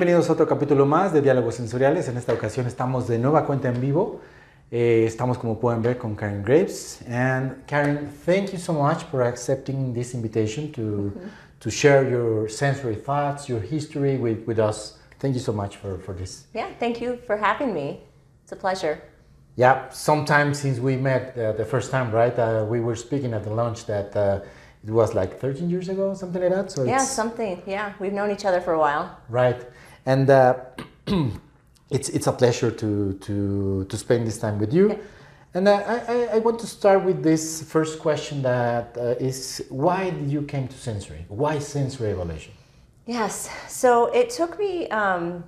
Bienvenidos a otro capítulo más de Diálogos Sensoriales. En esta ocasión estamos de nueva cuenta en vivo. Eh, estamos, como pueden ver, con Karen Graves. And Karen, thank you so much for accepting this invitation to, mm -hmm. to share your sensory thoughts, your history with, with us. Thank you so much for, for this. Yeah, thank you for having me. It's a pleasure. Yeah, sometime since we met uh, the first time, right? Uh, we were speaking at the lunch that uh, it was like 13 years ago, something like that. So yeah, something. Yeah, we've known each other for a while. Right, and uh, it's it's a pleasure to to to spend this time with you. Yeah. And uh, I, I want to start with this first question that uh, is why did you came to sensory? Why sensory evaluation? Yes, so it took me. Um,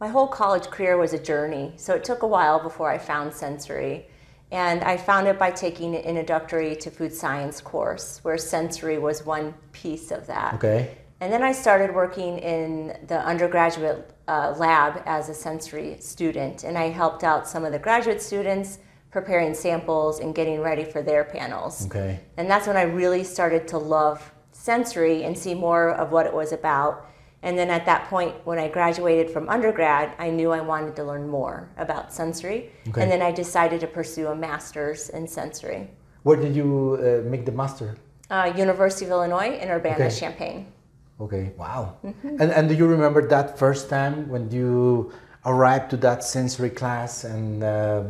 my whole college career was a journey, so it took a while before I found sensory. And I found it by taking an introductory to food science course, where sensory was one piece of that. Okay. And then I started working in the undergraduate uh, lab as a sensory student, and I helped out some of the graduate students preparing samples and getting ready for their panels. Okay. And that's when I really started to love sensory and see more of what it was about. And then at that point, when I graduated from undergrad, I knew I wanted to learn more about sensory. Okay. And then I decided to pursue a master's in sensory. Where did you uh, make the master? Uh, University of Illinois in Urbana-Champaign. Okay. Okay, wow. Mm-hmm. And, and do you remember that first time when you arrived to that sensory class and uh,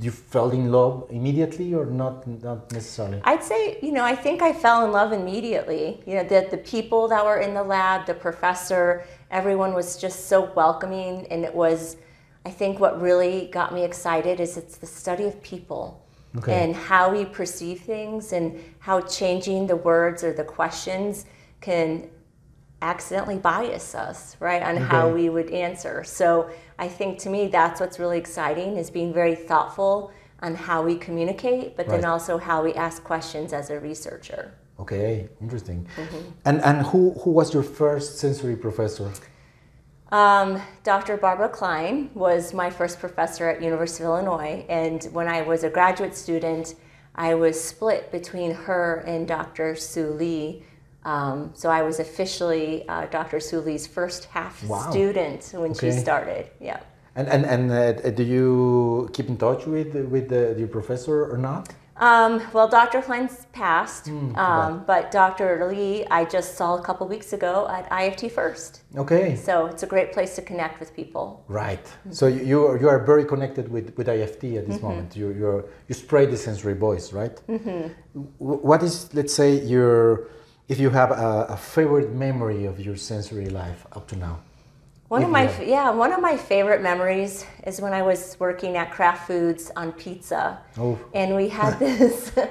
you fell in love immediately or not not necessarily i'd say you know i think i fell in love immediately you know that the people that were in the lab the professor everyone was just so welcoming and it was i think what really got me excited is it's the study of people okay. and how we perceive things and how changing the words or the questions can accidentally bias us, right, on okay. how we would answer. So I think to me that's what's really exciting is being very thoughtful on how we communicate, but right. then also how we ask questions as a researcher. Okay, interesting. Mm-hmm. And and who who was your first sensory professor? Um, Dr. Barbara Klein was my first professor at University of Illinois, and when I was a graduate student, I was split between her and Dr. Sue Lee um, so I was officially uh, Dr. Sue Lee's first half wow. student when okay. she started. Yeah. And and and uh, do you keep in touch with with the, your professor or not? Um, well, Dr. Klein's passed, mm, um, but Dr. Lee I just saw a couple weeks ago at IFT First. Okay. So it's a great place to connect with people. Right. Mm-hmm. So you are, you are very connected with, with IFT at this mm-hmm. moment. You you you spread the sensory voice, right? Mm-hmm. What is let's say your if you have a, a, favorite memory of your sensory life up to now. One of my yeah, one of my favorite memories is when I was working at Kraft Foods on pizza, oh. and we had this. Uh,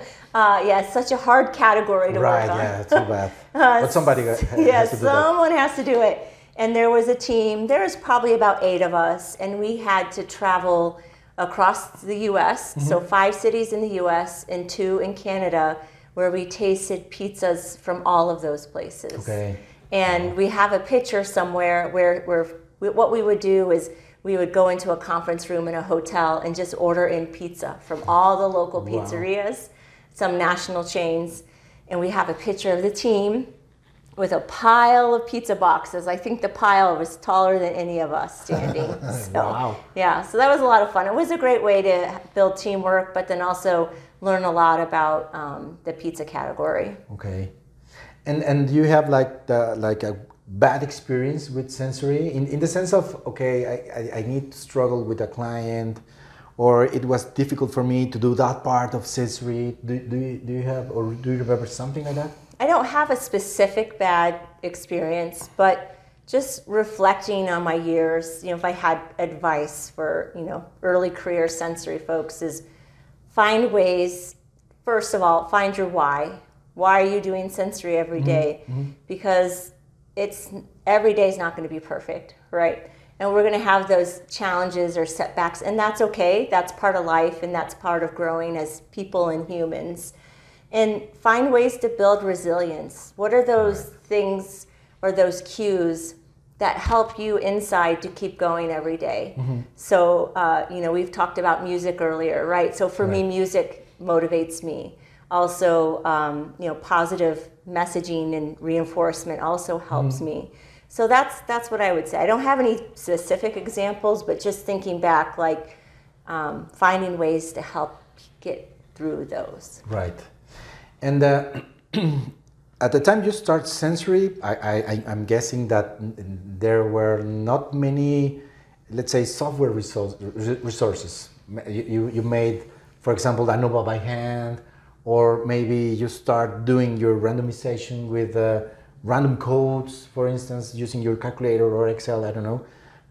yeah, it's such a hard category to right, work on. Right, yeah, too bad. uh, but somebody has yeah, to do someone that. has to do it. And there was a team. There was probably about eight of us, and we had to travel across the U.S. Mm-hmm. So five cities in the U.S. and two in Canada where we tasted pizzas from all of those places. Okay. And we have a picture somewhere where, where we, what we would do is we would go into a conference room in a hotel and just order in pizza from all the local pizzerias, wow. some national chains, and we have a picture of the team with a pile of pizza boxes. I think the pile was taller than any of us standing. so, wow. Yeah, so that was a lot of fun. It was a great way to build teamwork, but then also learn a lot about um, the pizza category. Okay, and and do you have like the, like a bad experience with sensory? In, in the sense of okay I, I, I need to struggle with a client or it was difficult for me to do that part of sensory. Do, do, you, do you have or do you remember something like that? I don't have a specific bad experience but just reflecting on my years you know if i had advice for you know early career sensory folks is find ways, first of all, find your why. Why are you doing sensory every mm-hmm. Mm-hmm. Because it's every day is not going to be perfect, right? And we're going to have those challenges or setbacks, and that's okay. That's part of life, and that's part of growing as people and humans. And find ways to build resilience. What are those right. things or those cues that help you inside to keep going every day. Mm-hmm. So, uh, you know, we've talked about music earlier, right? So for right. me, music motivates me. Also, um, you know, positive messaging and reinforcement also helps mm-hmm. me. So that's that's what I would say. I don't have any specific examples, but just thinking back, like um, finding ways to help get through those. Right. And uh, at the time you start sensory, I, I'm guessing that there were not many, let's say, software resource, resources. You, you made, for example, ANOVA by hand, or maybe you start doing your randomization with. Uh, random codes, for instance, using your calculator or Excel, I don't know.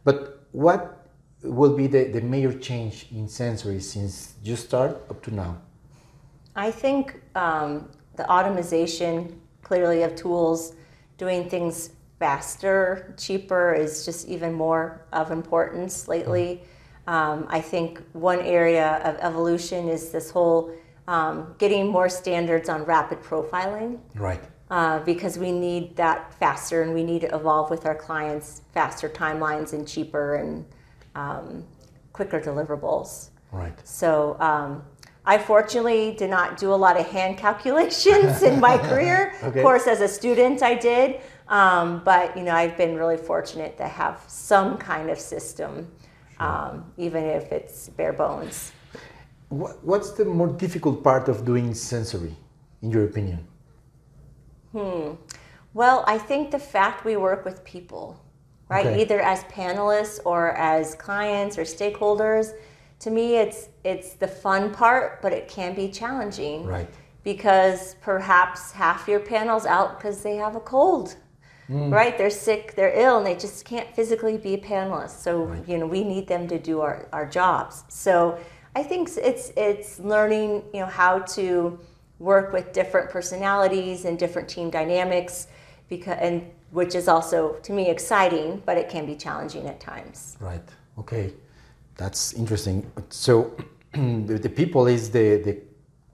But what will be the, the major change in sensory since you start up to now? I think um, the automation clearly of tools, doing things faster, cheaper is just even more of importance lately. Um, I think one area of evolution is this whole um, getting more standards on rapid profiling. Right uh, because we need that faster and we need to evolve with our clients faster timelines and cheaper and um, quicker deliverables. Right. So um, I fortunately did not do a lot of hand calculations in my career. Okay. Of course, as a student, I did. Um, but you know, I've been really fortunate to have some kind of system, sure. Um, even if it's bare bones. What's the more difficult part of doing sensory, in your opinion? Hmm. Well, I think the fact we work with people, right, okay. either as panelists or as clients or stakeholders, to me it's it's the fun part, but it can be challenging. Right. Because perhaps half your panel's out because they have a cold. Mm. Right? They're sick, they're ill, and they just can't physically be a panelist. So, right. you know, we need them to do our, our jobs. So I think it's it's learning, you know, how to work with different personalities and different team dynamics because and which is also to me exciting but it can be challenging at times right okay that's interesting so the, the, people is the, the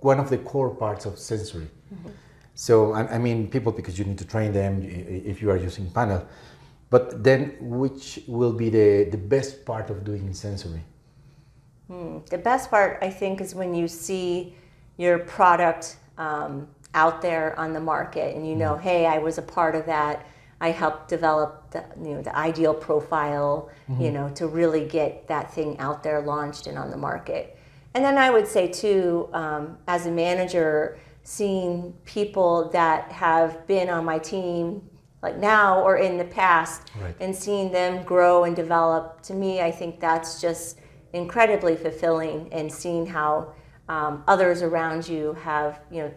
one of the core parts of sensory mm-hmm. so I, I, mean people because you need to train them if you are using panel but then which will be the, the best part of doing sensory hmm. the best part i think is when you see your product um, out there on the market and you know mm-hmm. hey i was a part of that i helped develop the, you know, the ideal profile mm-hmm. you know to really get that thing out there launched and on the market and then i would say too um, as a manager seeing people that have been on my team like now or in the past right. and seeing them grow and develop to me i think that's just incredibly fulfilling and seeing how um, others around you have you know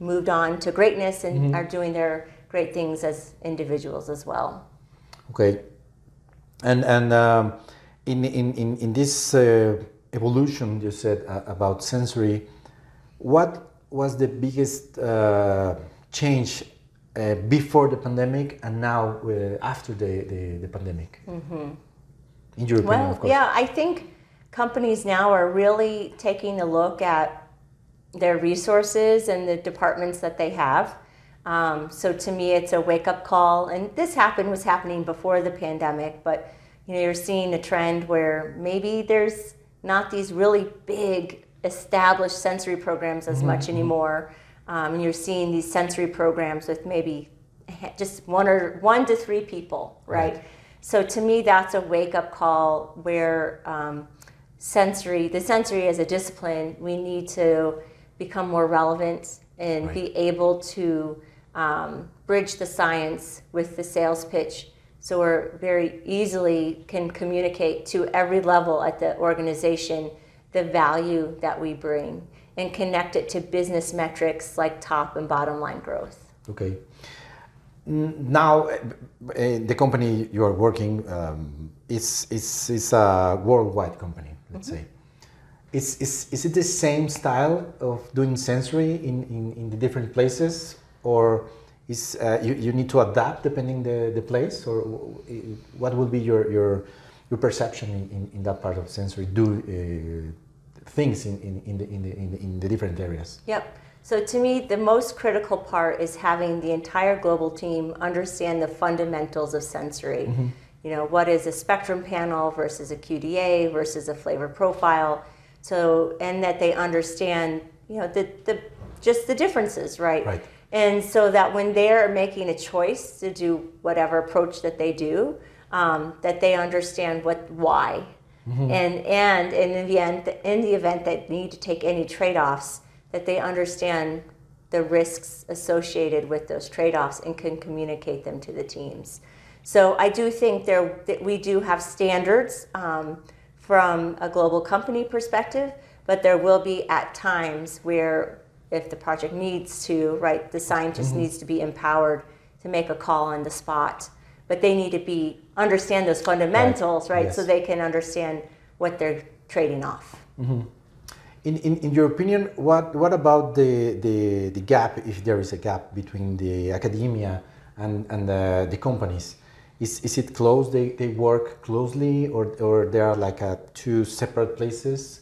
moved on to greatness and mm-hmm. are doing their great things as individuals as well. Okay, and and um, in, in in in this uh, evolution you said uh, about sensory, what was the biggest uh, change uh, before the pandemic and now uh, after the, the, the pandemic? Mm-hmm. In your opinion, well, of course. Yeah, I think companies now are really taking a look at their resources and the departments that they have. Um, so to me, it's a wake up call. And this happened was happening before the pandemic, but you know you're seeing a trend where maybe there's not these really big established sensory programs as mm-hmm. much anymore. Um, and you're seeing these sensory programs with maybe just one or one to three people, right? right. So to me, that's a wake up call where um, sensory, the sensory as a discipline, we need to become more relevant and right. be able to um, bridge the science with the sales pitch so we're very easily can communicate to every level at the organization the value that we bring and connect it to business metrics like top and bottom line growth. Okay. Now, uh, the company you are working um, is, is, is a worldwide company let's mm-hmm. say. Is, is, is it the same style of doing sensory in, in, in the different places or is uh, you, you need to adapt depending the, the place or what will be your, your, your perception in, in, in that part of sensory do uh, things in, in, in, the, in, the, in, the, in the different areas? Yep. So to me, the most critical part is having the entire global team understand the fundamentals of sensory. Mm-hmm you know, what is a spectrum panel versus a QDA versus a flavor profile. So, and that they understand, you know, the, the just the differences, right? Right. And so that when they're making a choice to do whatever approach that they do, um, that they understand what why, mm-hmm. and and in the end, in the event that need to take any trade-offs, that they understand the risks associated with those trade-offs and can communicate them to the teams. So I do think there that we do have standards um, from a global company perspective, but there will be at times where if the project needs to, right, the scientist mm-hmm. needs to be empowered to make a call on the spot. But they need to be understand those fundamentals, right, right yes. so they can understand what they're trading off. Mm-hmm. In, in, in your opinion, what, what about the, the, the gap, if there is a gap between the academia and, and the, the companies? Is, is it close? They, they work closely, or, or they are like uh, two separate places?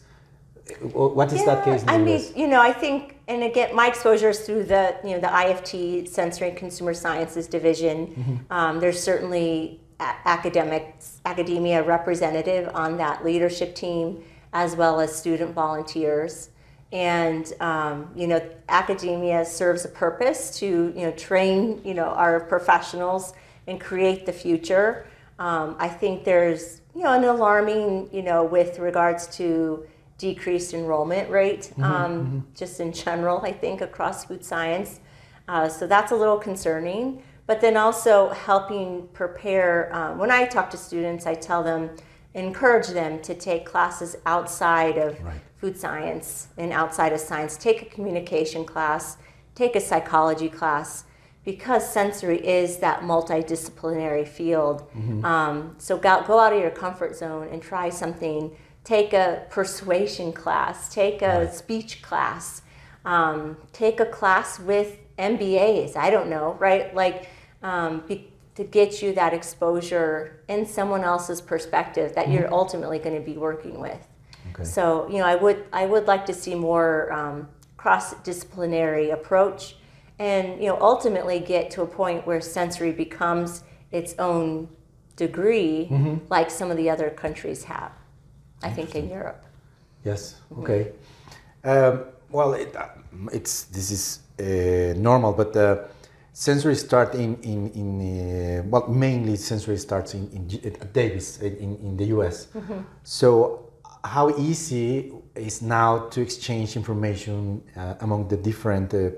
What is yeah, that case? I mean, you know, I think, and again, my exposure is through the you know the IFT Sensory and Consumer Sciences division. Mm-hmm. Um, there's certainly academics, academia representative on that leadership team, as well as student volunteers. And um, you know, academia serves a purpose to you know train you know our professionals and create the future. Um, I think there's you know an alarming you know with regards to decreased enrollment rate, mm-hmm, um, mm-hmm. just in general, I think, across food science. Uh, so that's a little concerning. But then also helping prepare, um, when I talk to students, I tell them, encourage them to take classes outside of right. food science and outside of science. Take a communication class, take a psychology class, because sensory is that multidisciplinary field. Mm-hmm. Um, so go, go out of your comfort zone and try something take a persuasion class, take a right. speech class, um, take a class with MBAs. I don't know, right? Like um, be, to get you that exposure in someone else's perspective that mm-hmm. you're ultimately going to be working with. Okay. So you know, I would I would like to see more um, cross disciplinary approach, and you know, ultimately get to a point where sensory becomes its own degree, mm-hmm. like some of the other countries have. I think in Europe. Yes. Mm-hmm. Okay. Um, well, it, uh, it's this is uh, normal, but uh, sensory start in in in uh, well mainly sensory starts in, in at Davis in, in the U.S. Mm-hmm. So how easy is now to exchange information uh, among the different uh,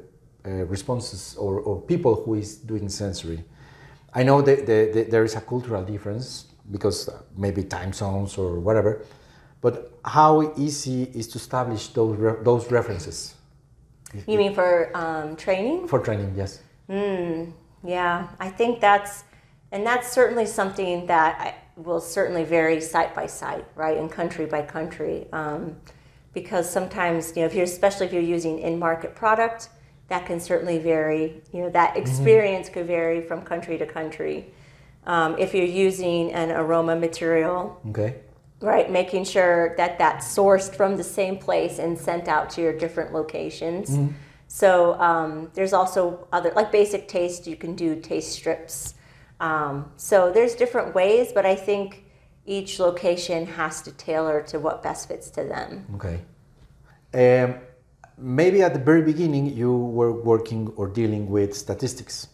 responses or, or people who is doing sensory? I know that the, the, there is a cultural difference because maybe time zones or whatever but how easy is to establish those, re those references? You mean for um, training? For training, yes. Mm, yeah, I think that's, and that's certainly something that I, will certainly vary site by site, right, and country by country. Um, because sometimes, you know, if you're, especially if you're using in-market product, that can certainly vary. You know, that mm-hmm. experience mm -hmm. could vary from country to country. Um, if you're using an aroma material, okay right making sure that that's sourced from the same place and sent out to your different locations. Mm-hmm. so um, there's also other like basic taste you can do taste strips. Um, so there's different ways but i think each location has to tailor to what best fits to them. Okay. Um, maybe at the very beginning you were working or dealing with statistics.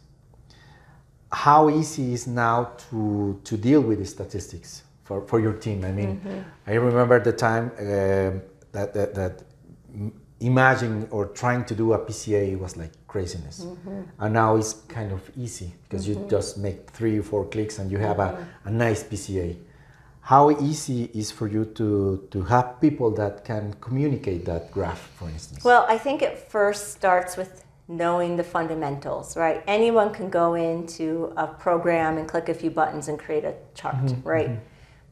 How easy is now to, to deal with the statistics for, for your team. I mean, mm-hmm. I remember the time uh, that, that, that imagining or trying to do a PCA was like craziness. Mm-hmm. And now it's kind of easy because mm-hmm. you just make three or four clicks and you have a, mm-hmm. a nice PCA. How easy is for you to, to have people that can communicate that graph, for instance? Well, I think it first starts with knowing the fundamentals, right? Anyone can go into a program and click a few buttons and create a chart, mm-hmm. right?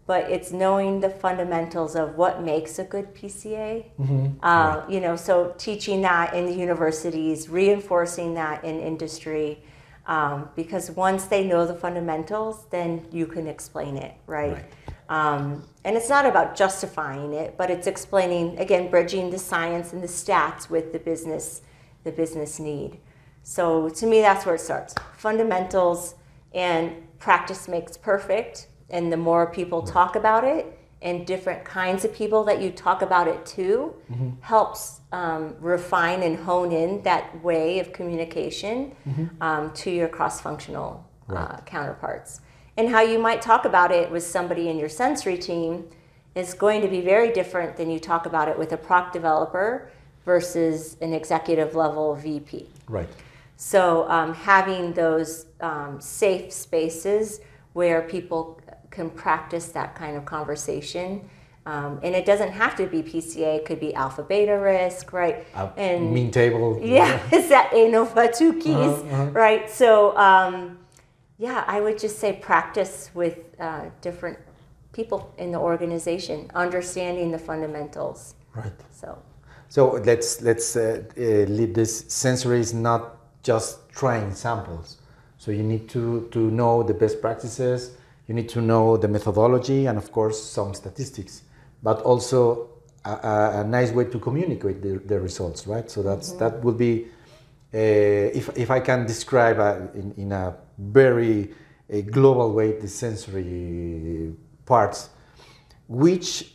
But it's knowing the fundamentals of what makes a good PCA. Mm-hmm. Uh, right. You know, so teaching that in the universities, reinforcing that in industry, um, because once they know the fundamentals, then you can explain it, right? right. Um, and it's not about justifying it, but it's explaining again, bridging the science and the stats with the business, the business need. So to me, that's where it starts: fundamentals and practice makes perfect and the more people talk about it and different kinds of people that you talk about it to Mm-hmm. helps um, refine and hone in that way of communication um, to your cross functional uh, Mm-hmm. Counterparts. And how you might talk about it with somebody in your sensory team is going to be very different than you talk about it with a proc developer versus an executive level VP. Right. So um, having those um, safe spaces where people can practice that kind of conversation. Um, and it doesn't have to be PCA, it could be alpha beta risk, right? Uh, and mean table. yeah, it's that ANOVA Tukey's, Uh-huh, uh-huh. right? So um, yeah, I would just say practice with uh, different people in the organization, understanding the fundamentals. Right. So So let's let's uh, uh, leave this. Sensory is not just trying samples. So you need to to know the best practices. You need to know the methodology and of course some statistics, but also a, a, a nice way to communicate the, the results, right? So that's that would be. Uh, if, if I can describe uh, in, in a very uh, global way the sensory parts, which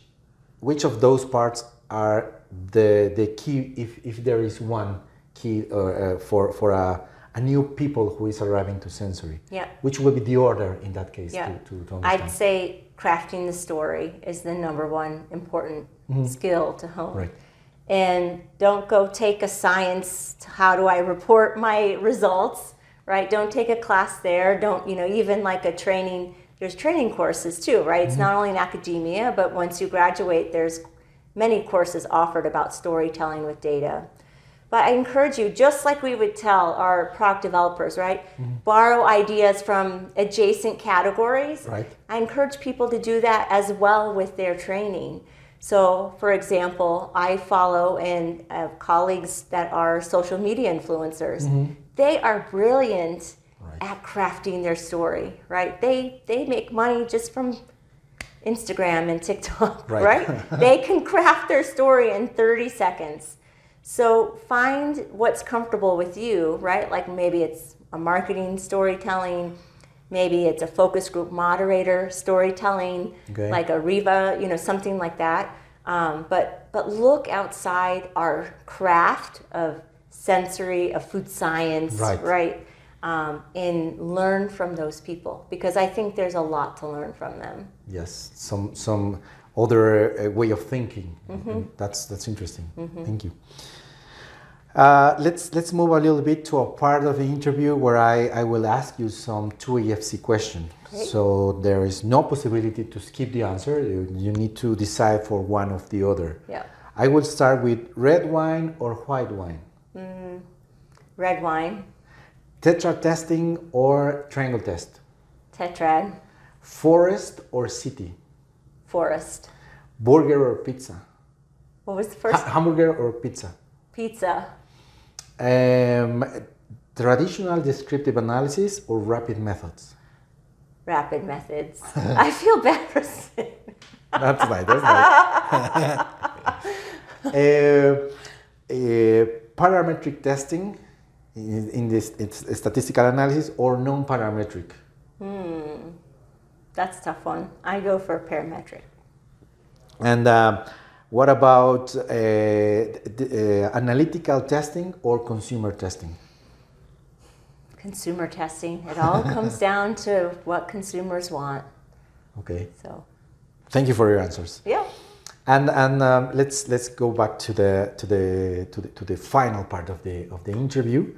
which of those parts are the the key if, if there is one key uh, uh, for for a, a new people who is arriving to sensory yeah. which will be the order in that case Yeah. to, to, to understand I'd say crafting the story is the number one important mm-hmm. skill to hone. Right. And don't go take a science, how do I report my results, right? Don't take a class there. Don't, you know, even like a training, there's training courses too, right? It's mm-hmm. not only in academia, but once you graduate, there's many courses offered about storytelling with data. But I encourage you, just like we would tell our product developers, right? Mm-hmm. Borrow ideas from adjacent categories. Right. I encourage people to do that as well with their training. So, for example, I follow and have uh, colleagues that are social media influencers. Mm-hmm. They are brilliant Right. at crafting their story, right? They they make money just from Instagram and TikTok, Right. right? they can craft their story in 30 seconds. So find what's comfortable with you, right? Like maybe it's a marketing storytelling, maybe it's a focus group moderator storytelling, Okay. like a Riva, you know, something like that. Um, but but look outside our craft of sensory, of food science, Right. right? Um, and learn from those people because I think there's a lot to learn from them. yes some some other uh, way of thinking Mm-hmm. That's that's interesting thank you uh, let's let's move a little bit to a part of the interview where I, I will ask you some two EFC questions. So there is no possibility to skip the answer. You, you need to decide for one of the other. Yeah. I will start with red wine or white wine, Red wine, tetrad testing or triangle test, tetrad, forest or city, forest. burger or pizza, What was the Ha- first? hamburger or pizza. Pizza. Um, traditional descriptive analysis or rapid methods. Rapid methods. I feel bad for saying. That's right. That's right. uh, uh, parametric testing in, in this it's statistical analysis or non-parametric. That's a tough one. I go for parametric. And uh, what about uh, uh, analytical testing or consumer testing? Consumer testing. It all comes down to what consumers want. Okay. So, Thank you for your answers. yeah. And and um, let's let's go back to the to the to the to the final part of the of the interview.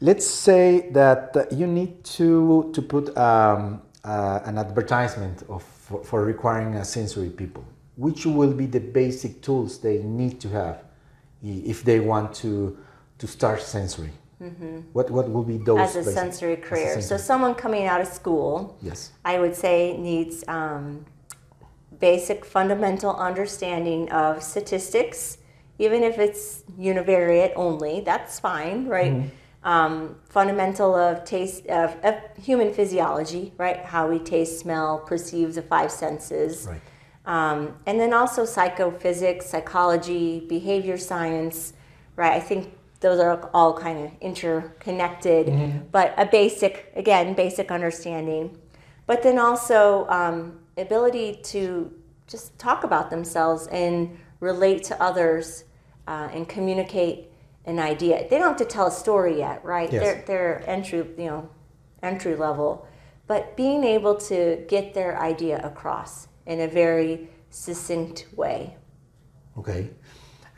Let's say that you need to to put um, uh, an advertisement of for, for requiring a sensory people. Which will be the basic tools they need to have if they want to to start sensory? What what will be those Mm-hmm. As a basic- sensory as a career. So, someone coming out of school, yes. I would say needs um, basic fundamental understanding of statistics, even if it's univariate only, that's fine, right? Um, fundamental of taste of, of human physiology, right? How we taste, smell, perceive the five senses. Right. Um, and then also psychophysics, psychology, behavior science, right? I think those are all kind of interconnected, but a basic, again, basic understanding. But then also um, ability to just talk about themselves and relate to others uh, and communicate an idea. They don't have to tell a story yet, right? Yes. They're, they're entry, you know, entry level, but being able to get their idea across in a very succinct way. Okay.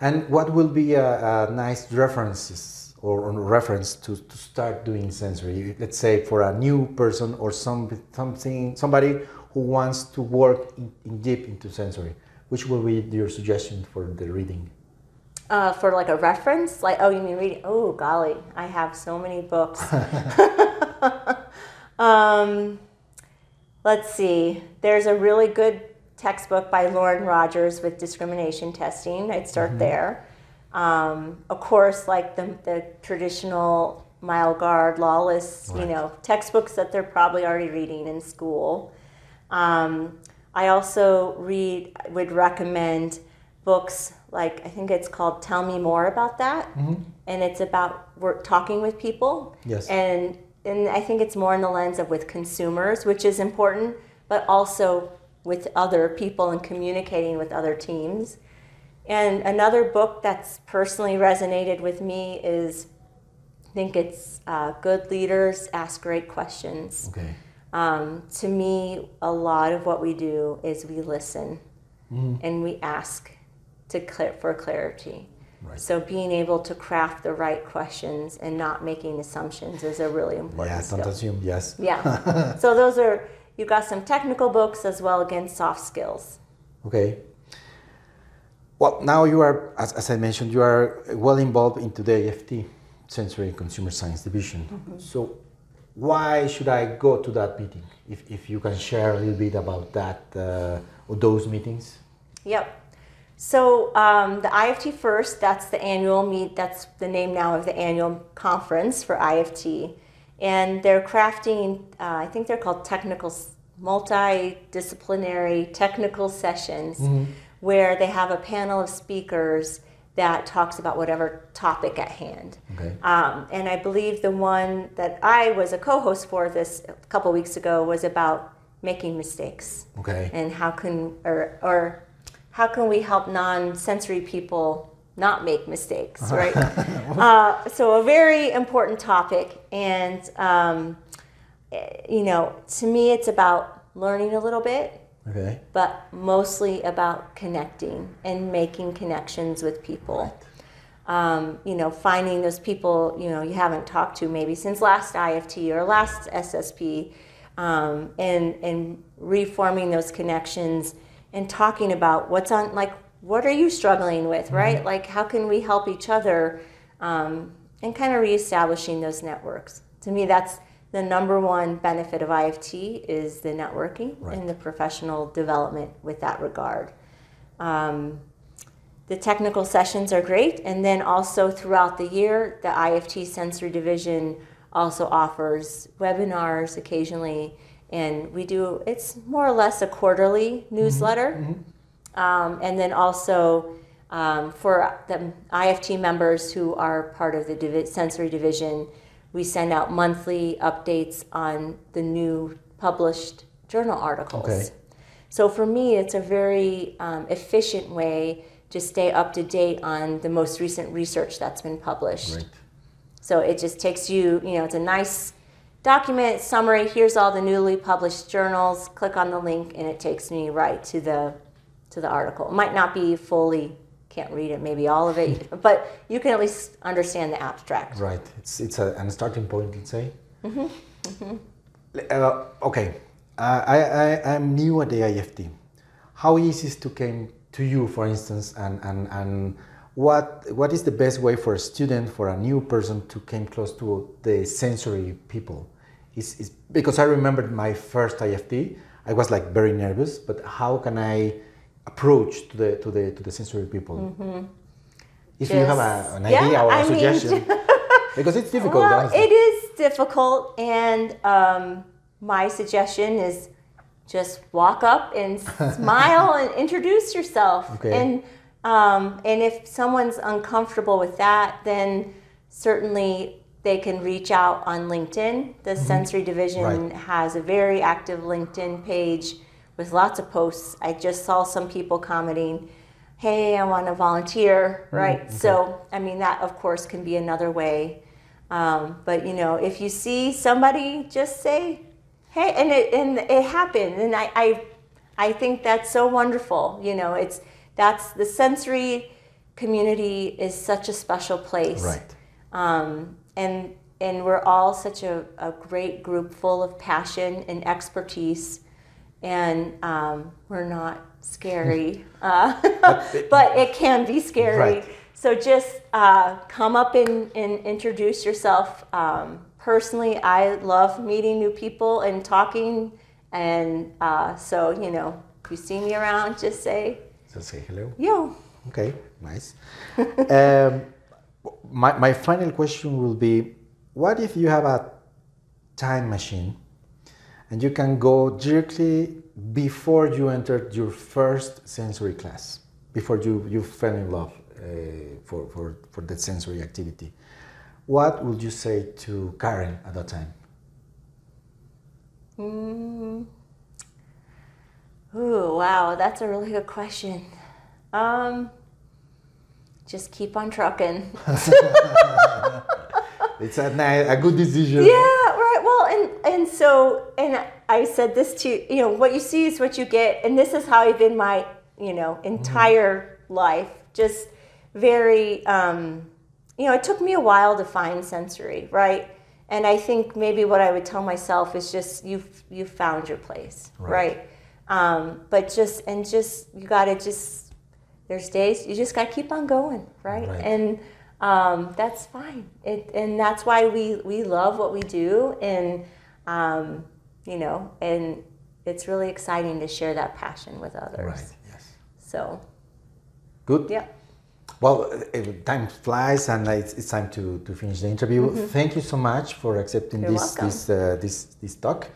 And what will be a, a nice references or reference to, to start doing sensory? Let's say for a new person or some something somebody who wants to work in, in deep into sensory. Which will be your suggestion for the reading? Uh, for like a reference, like oh, you mean reading? Oh, golly, I have so many books. um, let's see. There's a really good textbook by Lauren Rogers with discrimination testing. I'd start mm-hmm. there. Um, of course, like the, the traditional mile guard, Lawless, right. you know, textbooks that they're probably already reading in school. Um, I also read, would recommend books like I think it's called "Tell Me More About That," mm-hmm. and it's about we're talking with people. Yes. And and I think it's more in the lens of with consumers, which is important, but also with other people and communicating with other teams. And another book that's personally resonated with me is I think it's uh, Good Leaders Ask Great Questions. Okay. Um, to me, a lot of what we do is we listen mm. and we ask to clear, for clarity. Right. So being able to craft the right questions and not making assumptions is a really important. Yeah, don't assume. Yes. Yeah. so those are you got some technical books as well against soft skills. Okay. Well, now you are, as, as I mentioned, you are well involved into the IFT, Sensory and Consumer Science Division. Mm-hmm. So why should I go to that meeting? If, if you can share a little bit about that uh, or those meetings. Yep. So um, the IFT First, that's the annual meet. That's the name now of the annual conference for IFT, and they're crafting. Uh, I think they're called technical, multidisciplinary technical sessions, mm-hmm. where they have a panel of speakers that talks about whatever topic at hand. Okay. Um, and I believe the one that I was a co-host for this a couple weeks ago was about making mistakes. Okay. And how can or or how can we help non-sensory people not make mistakes, uh-huh. right? uh, so a very important topic, and um, you know, to me, it's about learning a little bit Okay. But mostly about connecting and making connections with people. Right. Um, you know, finding those people you know you haven't talked to maybe since last IFT or last SSP, um, and and reforming those connections and talking about what's on like what are you struggling with, mm-hmm. right? Like how can we help each other, um, and kind of reestablishing those networks. To me, that's the number one benefit of IFT is the networking right. and the professional development with that regard. Um, the technical sessions are great, and then also throughout the year, the IFT Sensory Division also offers webinars occasionally, and we do it's more or less a quarterly newsletter, mm-hmm. mm-hmm. um, and then also. Um, for the IFT members who are part of the sensory division, we send out monthly updates on the new published journal articles. Okay. So for me, it's a very um, efficient way to stay up to date on the most recent research that's been published. Right. So it just takes you, you know, it's a nice document summary. Here's all the newly published journals. Click on the link, and it takes me right to the to the article. It might not be fully can't read it, maybe all of it, but you can at least understand the abstract. Right. It's it's a, a starting point, let's say. Mm-hmm. Mm-hmm. Uh, okay. Uh, I, I I'm new at the IFT. How easy is to came to you, for instance, and and and what what is the best way for a student, for a new person to come close to the sensory people? Is is because I remember my first IFT. I was like very nervous, but how can I approach to the to the to the sensory people. Mm-hmm. If Just, you have a, an idea yeah, or a I suggestion, mean, because it's difficult. Well, it is difficult, and um, my suggestion is just walk up and smile and introduce yourself. Okay. And um, and if someone's uncomfortable with that, then certainly they can reach out on LinkedIn. The mm-hmm. sensory division right. has a very active LinkedIn page with lots of posts. I just saw some people commenting, "Hey, I want to volunteer," right? okay. So, I mean, that of course can be another way. Um, but you know, if you see somebody, just say, "Hey," and it and it happened, and I I, I think that's so wonderful. You know, it's that's the sensory community is such a special place, Right. um, and and we're all such a, a great group full of passion and expertise, and um, we're not scary, uh, but it can be scary. Right. So just uh, come up and, and introduce yourself. Um, personally, I love meeting new people and talking, and uh, so you know, if you see me around, just say So say hello. Yeah. Okay, nice. um, my, my final question will be what if you have a time machine and you can go directly before you entered your first sensory class, before you, you fell in love uh, for, for, for that sensory activity? What would you say to Karen at that time? Mm. Ooh, wow, that's a really good question. Um, just keep on trucking. It's a, a good decision. Yeah, right. Well, and and so and I said this to you know what you see is what you get, and this is how I've been my you know entire life. Just very, um, you know, it took me a while to find sensory, right? And I think maybe what I would tell myself is just you you found your place, Right. right? Um, but just and just you got to just there's days you just got to keep on going, right? Right. And um, that's fine. It, and that's why we, we love what we do. And, um, you know, and it's really exciting to share that passion with others. Right, yes. So, Good. yeah. Well, uh, time flies, and it's, it's time to, to finish the interview. Thank you so much for accepting Mm-hmm. You're this welcome. this uh, this this talk.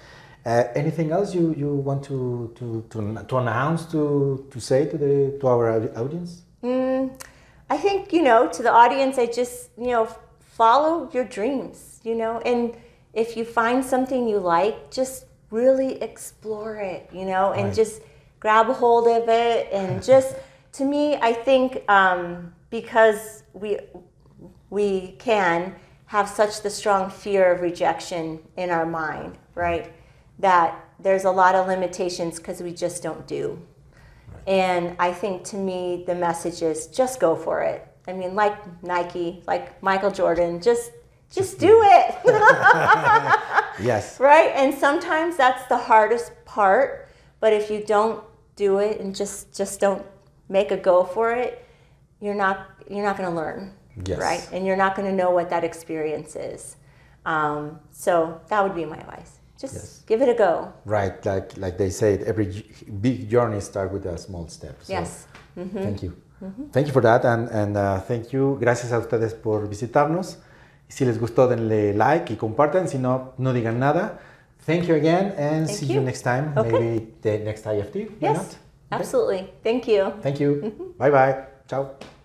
Uh, anything else you, you want to, to, to, to announce to, to say to the to our audience? Mm, I think, you know, to the audience, I just, you know, follow your dreams, you know, and if you find something you like, just really explore it, you know, and Right. just grab a hold of it. And just, to me, I think um, because we, we can have such the strong fear of rejection in our mind, right? That there's a lot of limitations because we just don't do. And I think to me, the message is just go for it. I mean, like Nike, like Michael Jordan, just just do it, Yes. right? And sometimes that's the hardest part. But if you don't do it and just just don't make a go for it, you're not you're not going to learn, Yes. right? And you're not going to know what that experience is. Um, so that would be my advice. Just Yes. give it a go. Right. Like like they said, every big journey starts with a small step. So Yes. Mm-hmm. Thank you. Mm-hmm. Thank you for that and, and uh, thank you. Gracias a ustedes por visitarnos. Si les gustó, denle like y compartan. Si no, no digan nada. Thank you again and Thank see you. you. next time. Okay. Maybe the next IFT. Yes, not? Okay. absolutely. Thank you. Thank you. Mm-hmm. bye bye. Ciao.